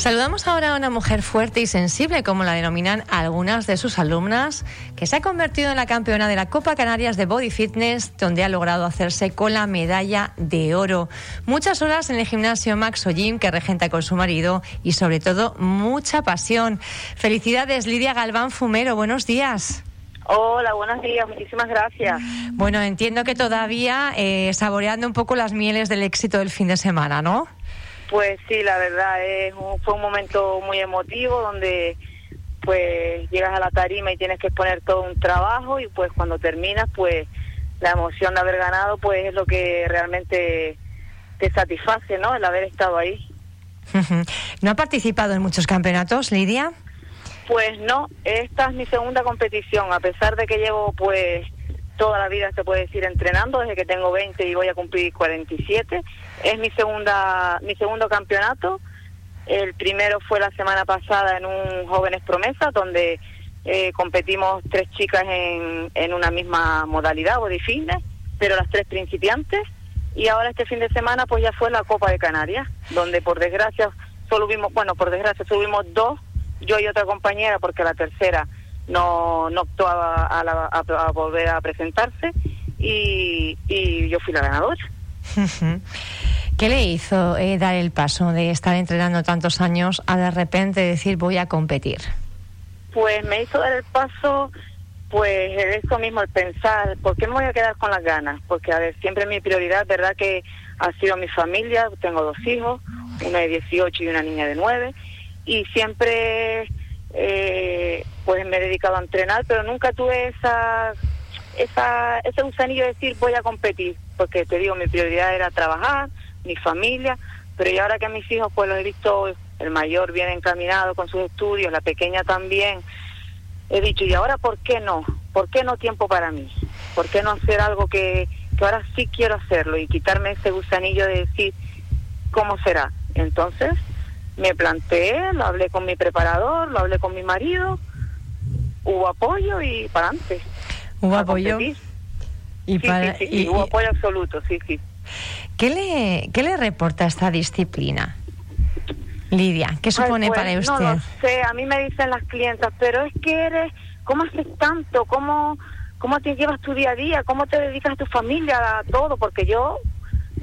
Saludamos ahora a una mujer fuerte y sensible, como la denominan algunas de sus alumnas, que se ha convertido en la campeona de la Copa Canarias de Body Fitness, donde ha logrado hacerse con la medalla de oro. Muchas horas en el gimnasio Maxo Gym que regenta con su marido y sobre todo mucha pasión. Felicidades, Lidia Galván Fumero. Buenos días. Hola, buenos días, muchísimas gracias. Bueno, entiendo que todavía eh, saboreando un poco las mieles del éxito del fin de semana, ¿no? Pues sí, la verdad, es fue un momento muy emotivo donde pues llegas a la tarima y tienes que exponer todo un trabajo y pues cuando terminas pues la emoción de haber ganado pues es lo que realmente te satisface, ¿no? El haber estado ahí. ¿No ha participado en muchos campeonatos, Lidia? Pues no, esta es mi segunda competición, a pesar de que llevo pues toda la vida, se puede decir, entrenando desde que tengo 20 y voy a cumplir 47. Es mi segunda, mi segundo campeonato. El primero fue la semana pasada en un Jóvenes Promesas, donde eh, competimos tres chicas en, en una misma modalidad, body fitness, pero las tres principiantes. Y ahora este fin de semana pues ya fue la Copa de Canarias, donde por desgracia solo vimos, bueno, por desgracia subimos dos, yo y otra compañera, porque la tercera no, no optó a, volver a presentarse y, yo fui la ganadora. ¿Qué le hizo eh, dar el paso de estar entrenando tantos años a de repente decir voy a competir? Pues me hizo dar el paso, pues eso mismo, el pensar, ¿por qué me voy a quedar con las ganas? Porque, a ver, siempre mi prioridad, ¿verdad? Que ha sido mi familia, tengo dos hijos, una de 18 y una niña de 9, y siempre eh, pues me he dedicado a entrenar, pero nunca tuve esa, esa, ese gusanillo de decir voy a competir, porque te digo, mi prioridad era trabajar, mi familia, pero y ahora que a mis hijos pues los he visto, el mayor bien encaminado con sus estudios, la pequeña también, he dicho, ¿y ahora por qué no? ¿Por qué no tiempo para mí? ¿Por qué no hacer algo que, que ahora sí quiero hacerlo y quitarme ese gusanillo de decir cómo será? Entonces, me planteé, lo hablé con mi preparador, lo hablé con mi marido, hubo apoyo y para adelante. ¿Hubo apoyo? Y para, y, hubo apoyo absoluto, sí, sí. ¿Qué le, qué le reporta esta disciplina? Lidia, ¿qué supone pues, para usted? No lo sé, a mí me dicen las clientas, pero es que eres, ¿cómo haces tanto? ¿Cómo, cómo te llevas tu día a día? ¿Cómo te dedicas a tu familia, a todo? Porque yo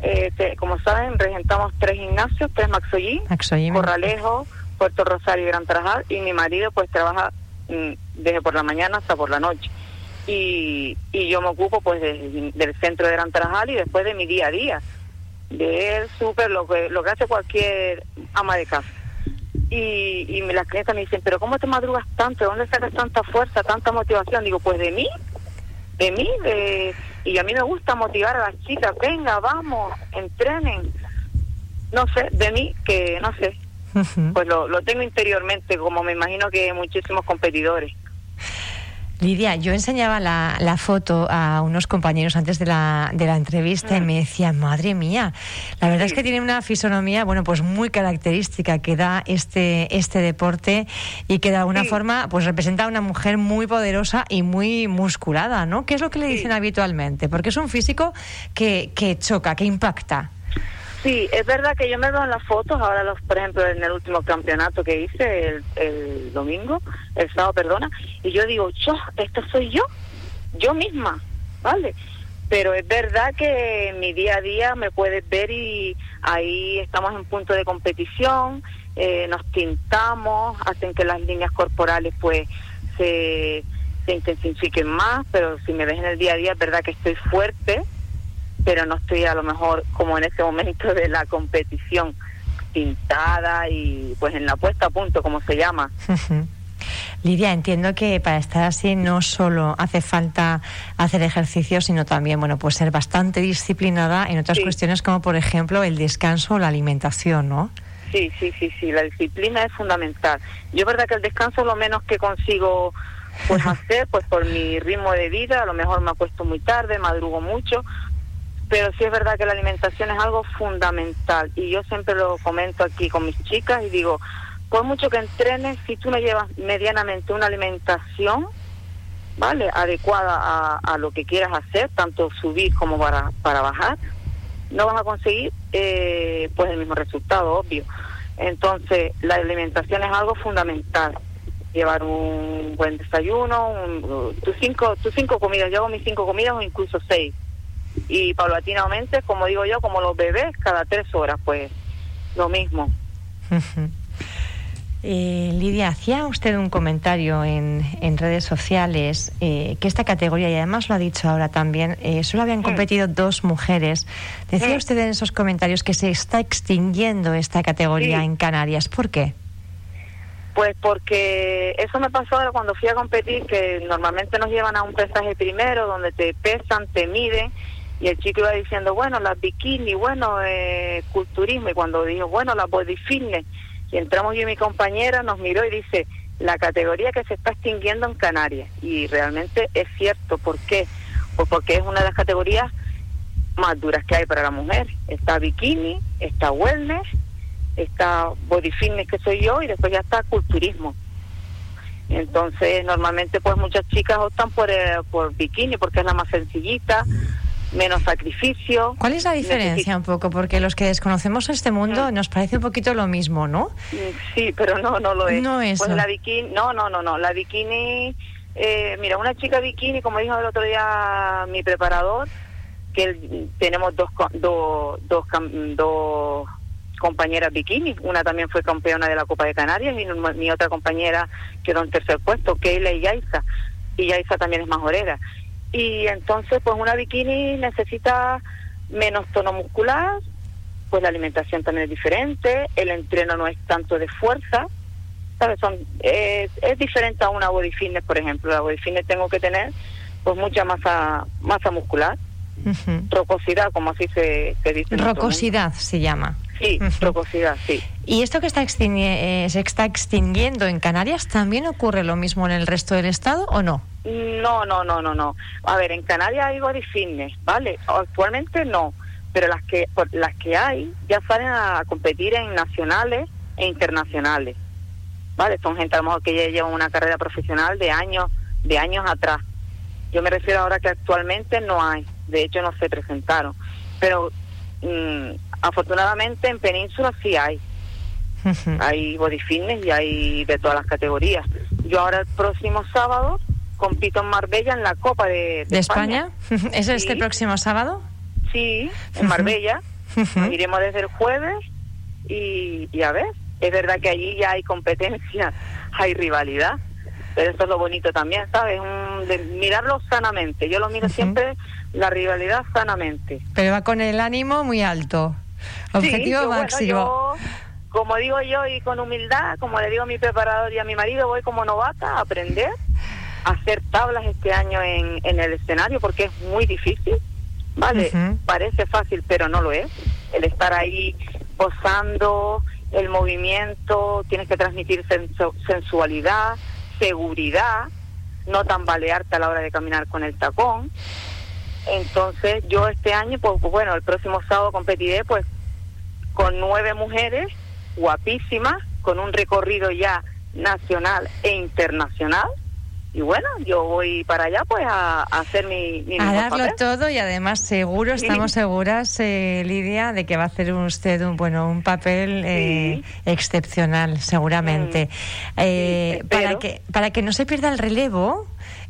eh, como saben, regentamos tres gimnasios, tres Maxollín, Corralejo, Puerto Rosario y Gran Tarajal, y mi marido pues trabaja mm, desde por la mañana hasta por la noche. Y, y yo me ocupo pues del centro de Gran Tarajal y después de mi día a día, de él súper lo que, lo que hace cualquier ama de casa. Y, y las clientes me dicen, pero ¿cómo te madrugas tanto? ¿De dónde sacas tanta fuerza, tanta motivación? Digo, pues de mí, de mí, de y a mí me gusta motivar a las chicas, venga, vamos, entrenen. No sé, de mí, que no sé, pues lo, lo tengo interiormente, como me imagino que muchísimos competidores. Lidia, yo enseñaba la, la, foto a unos compañeros antes de la, de la entrevista y me decían, madre mía, la verdad es que tiene una fisonomía, bueno, pues muy característica que da este, este deporte y que de alguna forma pues representa a una mujer muy poderosa y muy musculada, ¿no? ¿Qué es lo que le dicen habitualmente? Porque es un físico que, que choca, que impacta. Sí, es verdad que yo me veo en las fotos, ahora los, por ejemplo, en el último campeonato que hice el, el domingo, el sábado, perdona, y yo digo, yo, esta soy yo, yo misma, ¿vale? Pero es verdad que en mi día a día me puedes ver y ahí estamos en punto de competición, eh, nos tintamos, hacen que las líneas corporales pues se, se intensifiquen más, pero si me ves en el día a día es verdad que estoy fuerte, pero no estoy a lo mejor como en ese momento de la competición pintada y pues en la puesta a punto, como se llama. Lidia, entiendo que para estar así no solo hace falta hacer ejercicio, sino también, bueno, pues ser bastante disciplinada en otras cuestiones como, por ejemplo, el descanso o la alimentación, ¿no? Sí, sí, sí, sí, la disciplina es fundamental. Yo, verdad que el descanso es lo menos que consigo pues hacer, pues por mi ritmo de vida, a lo mejor me acuesto muy tarde, madrugo mucho, pero sí es verdad que la alimentación es algo fundamental y yo siempre lo comento aquí con mis chicas y digo, por mucho que entrenes, si tú no llevas medianamente una alimentación, ¿vale? Adecuada a, lo que quieras hacer, tanto subir como para, para bajar, no vas a conseguir eh, pues el mismo resultado, obvio. Entonces, la alimentación es algo fundamental. Llevar un buen desayuno, tus, cinco, tus cinco comidas, yo hago mis cinco comidas o incluso seis. Y paulatinamente, como digo yo, como los bebés, cada tres horas, pues lo mismo. Eh, Lidia, hacía usted un comentario en, en redes sociales eh, que esta categoría, y además lo ha dicho ahora también, eh, solo habían competido dos mujeres. Decía usted en esos comentarios que se está extinguiendo esta categoría en Canarias. ¿Por qué? Pues porque eso me pasó ahora cuando fui a competir, que normalmente nos llevan a un pesaje primero, donde te pesan, te miden, y el chico iba diciendo, bueno, las bikini, bueno, culturismo, y cuando dijo, bueno, las body fitness, y entramos yo y mi compañera, nos miró y dice, la categoría que se está extinguiendo en Canarias. Y realmente es cierto. ¿Por qué? Pues porque es una de las categorías más duras que hay para la mujer. Está bikini, está wellness, está body fitness que soy yo y después ya está culturismo. Entonces, normalmente pues muchas chicas optan por, eh, por bikini porque es la más sencillita, menos sacrificio. ¿Cuál es la diferencia un poco? Porque los que desconocemos este mundo nos parece un poquito lo mismo, ¿no? Sí, pero no, no lo es. No es. Pues la bikini, no, no, no, no. La bikini, eh, mira, una chica bikini, como dijo el otro día mi preparador, que tenemos dos, dos, dos, dos compañeras bikini. Una también fue campeona de la Copa de Canarias y mi otra compañera quedó en tercer puesto, Keila y Yaisa. Y Yaisa también es majorera y entonces pues una bikini necesita menos tono muscular, pues la alimentación también es diferente, el entreno no es tanto de fuerza, ¿sabes? Son, es, es diferente a una body fitness, por ejemplo. La body fitness tengo que tener pues mucha masa masa muscular, rocosidad, como así se, se dice. Rocosidad se llama. Sí, rocosidad, sí. ¿Y esto que está eh, se está extinguiendo en Canarias también ocurre lo mismo en el resto del estado o no? No, no, no, no, no. A ver, en Canarias hay body fitness, ¿vale? Actualmente no, pero las que las que hay ya salen a competir en nacionales e internacionales, ¿vale? Son gente a lo mejor que ya llevan una carrera profesional de años de años atrás. Yo me refiero ahora que actualmente no hay, de hecho no se presentaron, pero mm, afortunadamente en Península sí hay. Hay body fitness y hay de todas las categorías. Yo ahora el próximo sábado compito en Marbella en la Copa de, España. ¿Es este próximo sábado? Sí, en Marbella. Iremos desde el jueves y, a ver, es verdad que allí ya hay competencia, hay rivalidad, pero eso es lo bonito también, ¿sabes? de mirarlo sanamente. Yo lo miro siempre, la rivalidad sanamente. Pero va con el ánimo muy alto. Objetivo máximo. como digo yo, y con humildad, como le digo a mi preparador y a mi marido, voy como novata a aprender hacer tablas este año en, en el escenario porque es muy difícil, ¿vale? Parece fácil, pero no lo es. El estar ahí posando, el movimiento, tienes que transmitir sensualidad, seguridad, no tambalearte a la hora de caminar con el tacón. Entonces yo este año, pues, bueno, el próximo sábado competiré pues con nueve mujeres guapísimas, con un recorrido ya nacional e internacional y bueno, yo voy para allá pues a, hacer mi, mi A darlo todo y además seguro, estamos seguras, eh, Lidia, de que va a hacer usted un, bueno, un papel eh, excepcional, seguramente. Mm. Eh, para, que, para que no se pierda el relevo,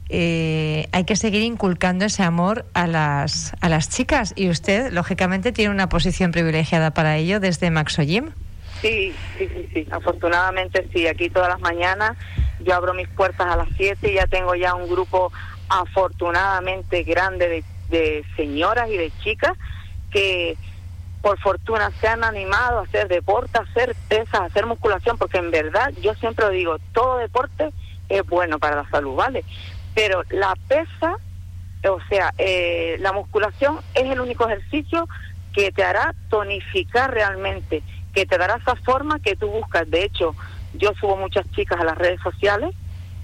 hay que seguir inculcando ese amor a las, a las chicas y usted, lógicamente, tiene una posición privilegiada para ello desde Maxo Gym. Sí, sí, sí, sí, afortunadamente sí, aquí todas las mañanas yo abro mis puertas a las 7 y ya tengo ya un grupo afortunadamente grande de, señoras y de chicas que por fortuna se han animado a hacer deporte, a hacer pesas, a hacer musculación, porque en verdad yo siempre digo, todo deporte es bueno para la salud, ¿vale? Pero la pesa, o sea, eh, la musculación es el único ejercicio que te hará tonificar realmente, que te dará esa forma que tú buscas. De hecho, yo subo muchas chicas a las redes sociales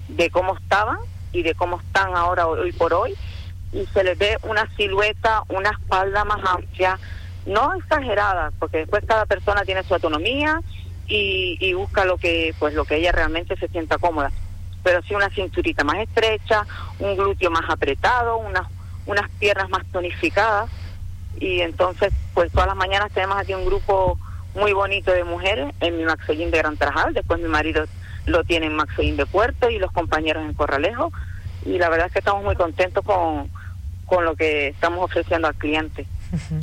de cómo estaban y de cómo están ahora hoy por hoy y se les ve una silueta, una espalda más amplia, no exagerada, porque después cada persona tiene su autonomía y, busca lo que pues lo que ella realmente se sienta cómoda, pero sí una cinturita más estrecha, un glúteo más apretado, unas unas piernas más tonificadas y entonces pues todas las mañanas tenemos aquí un grupo muy bonito de mujeres en mi Maxollín de Gran Trajal. Después mi marido lo tiene en Maxollín de Puerto y los compañeros en Corralejo. Y la verdad es que estamos muy contentos con, con lo que estamos ofreciendo al cliente.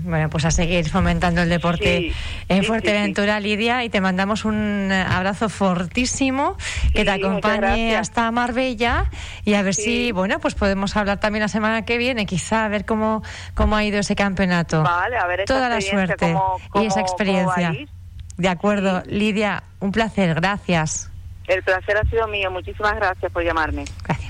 Bueno, pues a seguir fomentando el deporte en Fuerteventura, Lidia, y te mandamos un abrazo fortísimo, que te acompañe hasta Marbella y a ver si, bueno, pues podemos hablar también la semana que viene, quizá a ver cómo, cómo ha ido ese campeonato. Vale, a ver Toda la suerte y esa experiencia. De acuerdo, Lidia, un placer, gracias. El placer ha sido mío, muchísimas gracias por llamarme. Gracias.